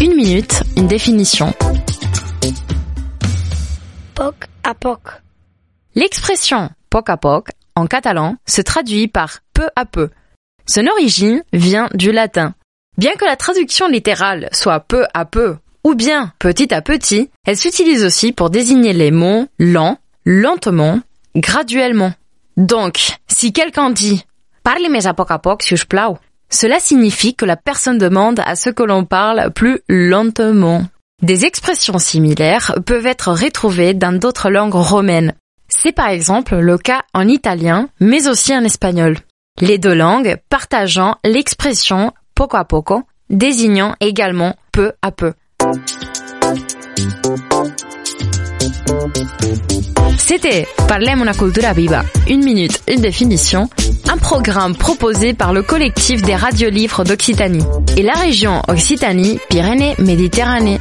Une minute, une définition. Poc à poc. L'expression poc à poc en catalan se traduit par peu à peu. Son origine vient du latin. Bien que la traduction littérale soit peu à peu ou bien petit à petit, elle s'utilise aussi pour désigner les mots lent, lentement, graduellement. Donc, si quelqu'un dit Parle mais à poc à poc, si je plau, cela signifie que la personne demande à ce que l'on parle plus lentement. Des expressions similaires peuvent être retrouvées dans d'autres langues romaines. C'est par exemple le cas en italien, mais aussi en espagnol. Les deux langues partageant l'expression poco a poco, désignant également peu à peu. C'était Parlem una cultura viva, une minute, une définition, un programme proposé par le collectif des radiolivres d'Occitanie. Et la région Occitanie-Pyrénées-Méditerranée.